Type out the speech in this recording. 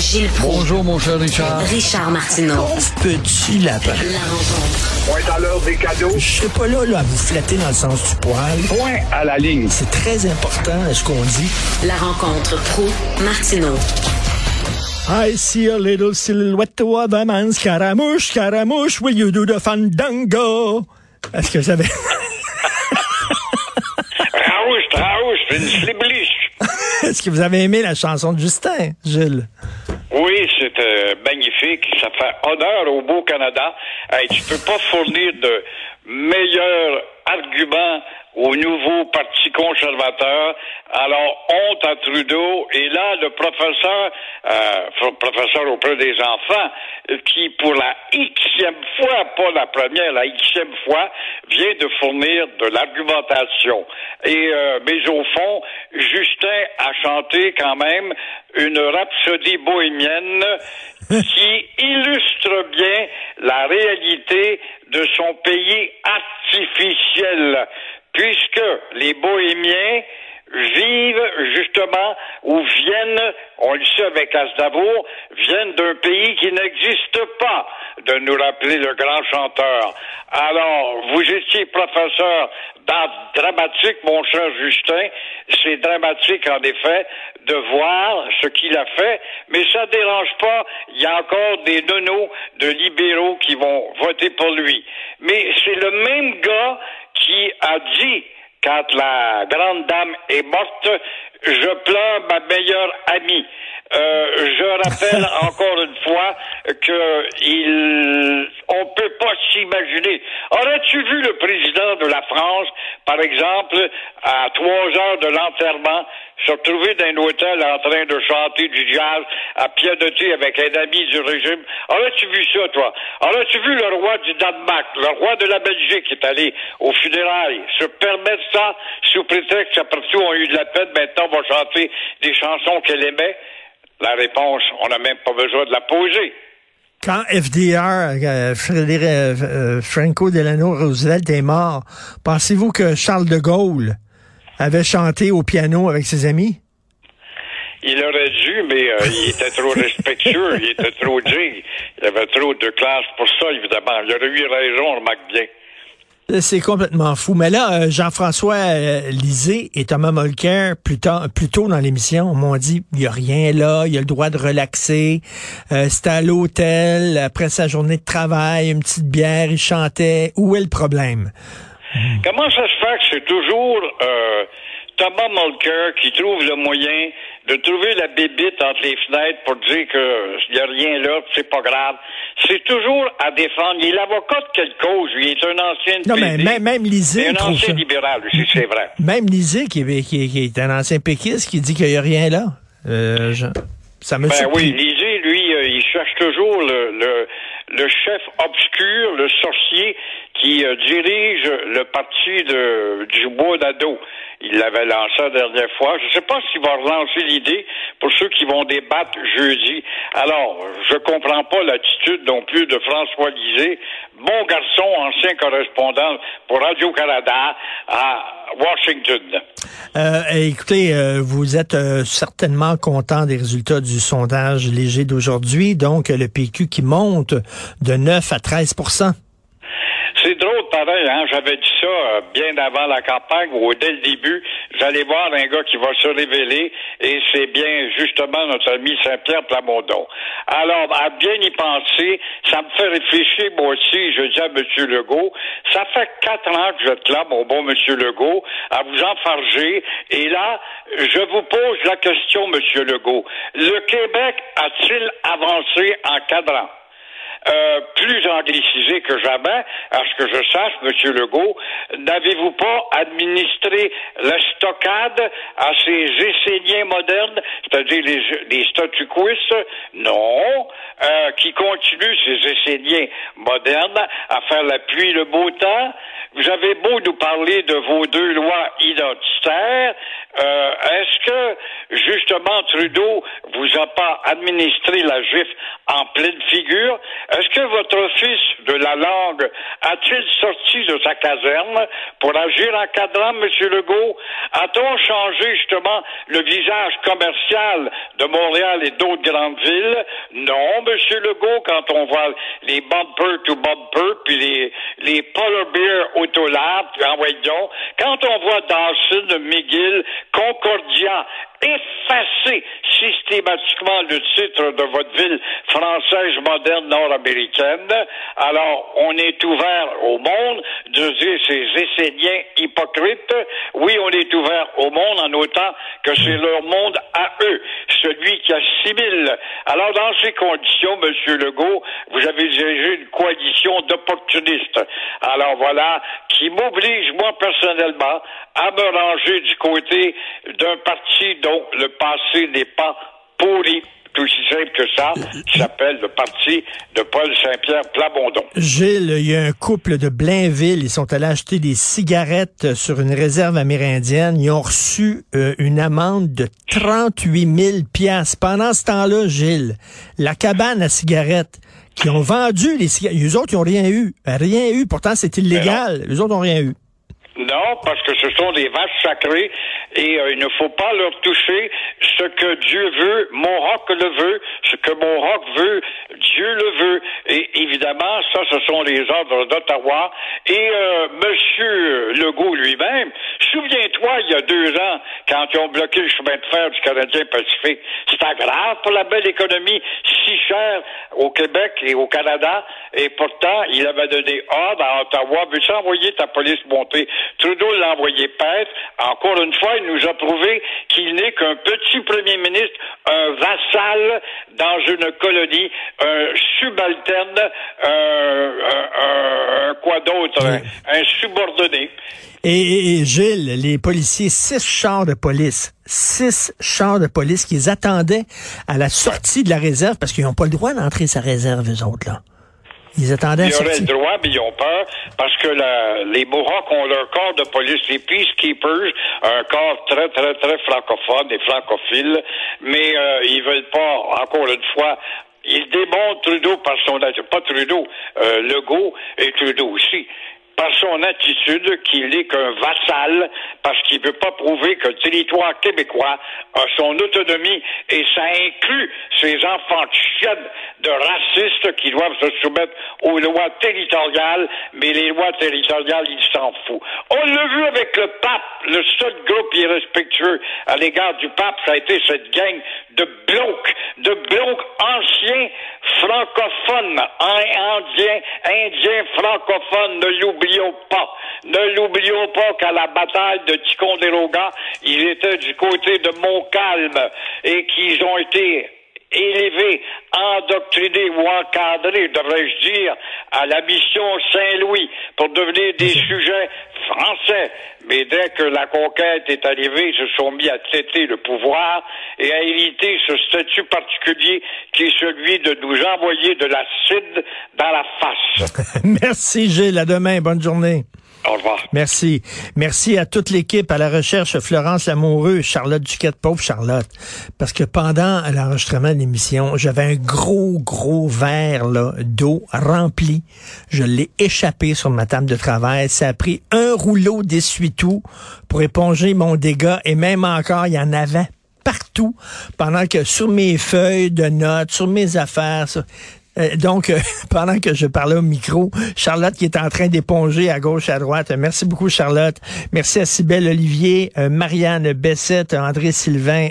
Gilles Proulx. Bonjour, mon cher Richard. Richard Martineau. Petit lapin. La rencontre. Point à l'heure des cadeaux. Je serai pas là, là à vous flatter dans le sens du poil. Point à la ligne. C'est très important ce qu'on dit. La rencontre pro martineau I see a little silhouette of a man, Scaramouche, Scaramouche, will you do the fandango? Est-ce que avez... Raouche, raouche, c'est une. Est-ce que vous avez aimé la chanson de Justin, Gilles? Oui, c'est euh, magnifique. Ça fait honneur au beau Canada. Hey, tu peux pas fournir de meilleurs arguments au nouveau Parti conservateur. Alors, honte à Trudeau. Et là, le professeur, euh, professeur auprès des enfants, qui pour la xème fois, pas la première, la xème fois, vient de fournir de l'argumentation. Et euh, mais au fond, Justin a chanté quand même une rhapsodie bohémienne qui illustre bien la réalité de son pays artificiel puisque les bohémiens vivent justement ou viennent, on le sait avec Asdavour, viennent d'un pays qui n'existe pas, de nous rappeler le grand chanteur. Alors, vous étiez professeur dans dramatique, mon cher Justin. C'est dramatique, en effet, de voir ce qu'il a fait, mais ça dérange pas. Il y a encore des nonos de libéraux qui vont voter pour lui. Mais c'est le même gars qui a dit quand la grande dame est morte, je pleure ma meilleure amie. Euh, je rappelle encore une fois que il, on peut pas s'imaginer. Aurais-tu vu le président de la France, par exemple, à trois heures de l'enterrement, se retrouver dans un hôtel en train de chanter du jazz à pianoter avec un ami du régime? Aurais-tu vu ça, toi? Aurais-tu vu le roi du Danemark, le roi de la Belgique qui est allé au funérailles, se permettre ça sous prétexte qu'après tout, on a eu de la peine, maintenant on va chanter des chansons qu'elle aimait? La réponse, on n'a même pas besoin de la poser. Quand FDR, euh, Frédéric, euh, Franco Delano Roosevelt est mort, pensez-vous que Charles de Gaulle avait chanté au piano avec ses amis? Il aurait dû, mais euh, il était trop respectueux, il était trop jig, il avait trop de classe pour ça, évidemment. Il aurait eu raison, on remarque bien. C'est complètement fou. Mais là, euh, Jean-François euh, Lisée et Thomas Mulcair, plus, tard, plus tôt dans l'émission, m'ont dit, il n'y a rien là, il a le droit de relaxer. Euh, C'était à l'hôtel, après sa journée de travail, une petite bière, il chantait. Où est le problème? Comment ça se fait que c'est toujours euh, Thomas Mulcair qui trouve le moyen de trouver la bébite entre les fenêtres pour dire qu'il n'y a rien là, c'est pas grave? C'est toujours à défendre. Il est l'avocat de quelle cause? Il est un ancien Non, mais même, même Lisée un ancien ça. libéral, aussi, c'est vrai. Même Lisée, qui, est- qui, est- qui est un ancien péquiste, qui dit qu'il n'y a rien là. Euh, je- ça me Ben oui, Lisée, lui, euh, il cherche toujours le, le, le chef obscur, le sorcier qui euh, dirige le parti de, du bois d'ado. Il l'avait lancé la dernière fois. Je ne sais pas s'il va relancer l'idée pour ceux qui vont débattre jeudi. Alors, je comprends pas l'attitude non plus de François Lisée, bon garçon, ancien correspondant pour Radio-Canada à Washington. Euh, écoutez, euh, vous êtes euh, certainement content des résultats du sondage léger d'aujourd'hui. Donc, le PQ qui monte de 9 à 13 C'est drôle, hein? J'avais dit ça euh, bien avant la campagne, ou dès le début. J'allais voir un gars qui va se révéler, et c'est bien justement notre ami Saint-Pierre Plamondon. Alors, à bien y penser, ça me fait réfléchir, moi aussi, je dis à M. Legault, ça fait quatre ans que je là, mon bon M. Legault, à vous enfarger, et là, je vous pose la question, M. Legault. Le Québec a-t-il avancé en cadrant? Euh, plus anglicisé que jamais, à ce que je sache, M. Legault, n'avez-vous pas administré la stockade à ces Esséniens modernes, c'est-à-dire les, les? Non. Euh, qui continuent, ces Esséniens modernes, à faire la pluie, le beau temps? vous avez beau nous parler de vos deux lois identitaires, euh, est-ce que justement Trudeau vous a pas administré la gifle en pleine figure? Est-ce que votre fils de la langue a-t-il sorti de sa caserne pour agir en cadrant, Monsieur Legault? A-t-on changé justement le visage commercial de Montréal et d'autres grandes villes? Non, Monsieur Legault, quand on voit les bumper to bumper puis les les polar beer autolab, en quand on voit Dawson, McGill, Concordia effacer systématiquement le titre de votre ville française moderne nord-américaine. Alors, on est ouvert au monde de dire ces Esséniens hypocrites. Oui, on est ouvert au monde en autant que c'est leur monde à eux, celui qui assimile. Alors, dans ces conditions, Monsieur Legault, vous avez dirigé une coalition d'opportunistes. Alors voilà, qui m'oblige, moi, personnellement, à me ranger du côté d'un parti le passé n'est pas pourri tout aussi simple que ça, qui s'appelle le parti de Paul Saint-Pierre Plamondon. Gilles, il y a un couple de Blainville, ils sont allés acheter des cigarettes sur une réserve amérindienne. Ils ont reçu euh, une amende de 38 000 piastres. Pendant ce temps-là, Gilles, la cabane à cigarettes qui ont vendu les cigarettes, les autres, ils n'ont rien eu. Rien eu. Pourtant, c'est illégal. Les autres n'ont rien eu. Non, parce que ce sont des vaches sacrées et euh, il ne faut pas leur toucher ce que Dieu veut, Mohawk le veut, ce que Mohawk veut, Dieu le veut. Et évidemment, ça, ce sont les ordres d'Ottawa. Et euh, Monsieur Legault lui-même, souviens-toi, il y a deux ans, quand ils ont bloqué le chemin de fer du Canadien Pacifique, c'était grave pour la belle économie, si chère au Québec et au Canada. Et pourtant, il avait donné ordre à Ottawa, veux-tu envoyer ta police monter? Trudeau l'a envoyé paître. Encore une fois, il nous a prouvé qu'il n'est qu'un petit premier ministre, un vassal dans une colonie, un subalterne, un, quoi d'autre, un, subordonné. Et, Gilles, les policiers, six chars de police, six chars de police qu'ils attendaient à la sortie de la réserve parce qu'ils n'ont pas le droit d'entrer sa réserve, eux autres, là. Ils attendaient Ils auraient le droit, mais ils ont peur parce que la, les Mohawks ont leur corps de police, les peacekeepers, un corps très, très, très francophone et francophile, mais euh, ils veulent pas, encore une fois, ils démontrent Trudeau par son pas Trudeau, euh, Legault et Trudeau aussi par son attitude qu'il est qu'un vassal parce qu'il ne veut pas prouver que le territoire québécois a son autonomie et ça inclut ces enfants de de racistes qui doivent se soumettre aux lois territoriales, mais les lois territoriales, ils s'en foutent. On l'a vu avec le pape, le seul groupe irrespectueux à l'égard du pape, ça a été cette gang de blocs, de blocs anciens francophones, indiens, indiens francophones, ne l'oublions pas. Ne l'oublions pas qu'à la bataille de Ticonderoga, ils étaient du côté de Montcalm et qu'ils ont été élevés, endoctrinés ou encadrés, devrais-je dire, à la mission Saint-Louis pour devenir des sujets français. Mais dès que la conquête est arrivée, ils se sont mis à traiter le pouvoir et à hériter ce statut particulier qui est celui de nous envoyer de l'acide dans la face. Merci Gilles, à demain, bonne journée. Au revoir. Merci. Merci à toute l'équipe, à la recherche, Florence Lamoureux, Charlotte Duquette, pauvre Charlotte. Parce que pendant l'enregistrement de l'émission, j'avais un gros, gros verre d'eau rempli. Je l'ai échappé sur ma table de travail. Ça a pris un rouleau d'essuie-tout pour éponger mon dégât. Et même encore, il y en avait partout pendant que sur mes feuilles de notes, sur mes affaires, euh, donc, euh, pendant que je parlais au micro, Charlotte qui est en train d'éponger à gauche, à droite. Merci beaucoup, Charlotte. Merci à Cybelle Olivier, euh, Marianne Bessette, André Sylvain,